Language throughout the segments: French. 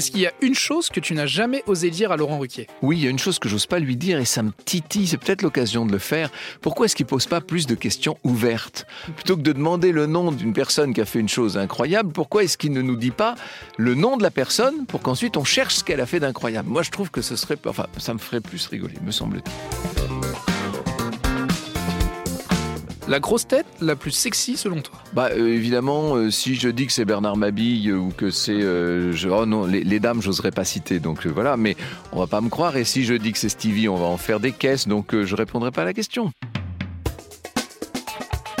Est-ce qu'il y a une chose que tu n'as jamais osé dire à Laurent Ruquier? Oui, il y a une chose que j'ose pas lui dire et ça me titille, c'est peut-être l'occasion de le faire. Pourquoi est-ce qu'il pose pas plus de questions ouvertes? Plutôt que de demander le nom d'une personne qui a fait une chose incroyable, pourquoi est-ce qu'il ne nous dit pas le nom de la personne pour qu'ensuite on cherche ce qu'elle a fait d'incroyable? Moi, je trouve que ce serait, ça me ferait plus rigoler, me semble-t-il. La grosse tête la plus sexy selon toi? Bah euh, évidemment, euh, si je dis que c'est Bernard Mabille ou que c'est, euh, je- oh non, les, les dames, j'oserais pas citer, donc voilà. Mais on va pas me croire. Et si je dis que c'est Stevie, on va en faire des caisses, donc je répondrai pas à la question.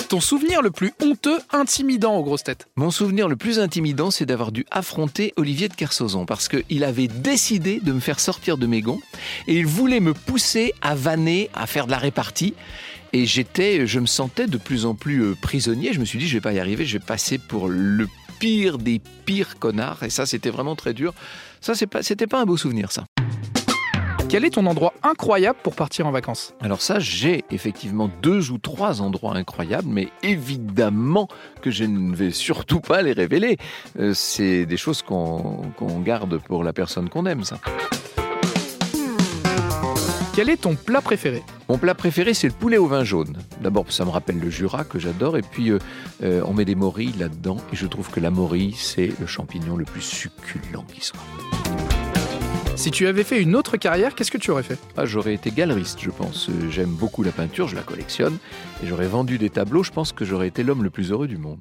Ton souvenir le plus honteux, intimidant aux grosses têtes? Mon souvenir le plus intimidant, c'est d'avoir dû affronter Olivier de Kersauzon parce qu'il avait décidé de me faire sortir de mes gonds et il voulait me pousser à vanner, à faire de la répartie. Et j'étais, je me sentais de plus en plus euh, prisonnier. Je me suis dit, je vais pas y arriver, je vais passer pour le pire des pires connards. Et ça, c'était vraiment très dur. Ça, c'est pas, c'était pas un beau souvenir, ça. Quel est ton endroit incroyable pour partir en vacances? Alors ça, j'ai effectivement deux ou trois endroits incroyables, mais évidemment que je ne vais surtout pas les révéler. Euh, c'est des choses qu'on qu'on garde pour la personne qu'on aime, ça. Quel est ton plat préféré? Mon plat préféré, c'est le poulet au vin jaune. D'abord, ça me rappelle le Jura que j'adore, et puis euh, euh, on met des morilles là-dedans, et je trouve que la morille, c'est le champignon le plus succulent qui soit. Si tu avais fait une autre carrière, qu'est-ce que tu aurais fait? Ah, j'aurais été galeriste, je pense. Euh, J'aime beaucoup la peinture, je la collectionne, et j'aurais vendu des tableaux. Je pense que j'aurais été l'homme le plus heureux du monde.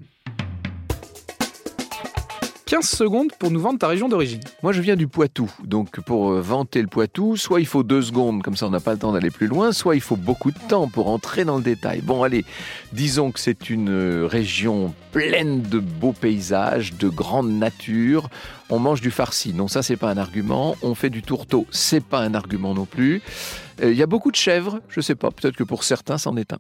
15 secondes pour nous vendre ta région d'origine. Moi, je viens du Poitou. Donc, pour euh, vanter le Poitou, soit il faut deux secondes, comme ça on n'a pas le temps d'aller plus loin, soit il faut beaucoup de temps pour entrer dans le détail. Bon, allez, disons que c'est une euh, région pleine de beaux paysages, de grande nature. On mange du farci. Non, ça, c'est pas un argument. On fait du tourteau. C'est pas un argument non plus. Euh, Il y a beaucoup de chèvres. Je sais pas. Peut-être que pour certains, c'en est un.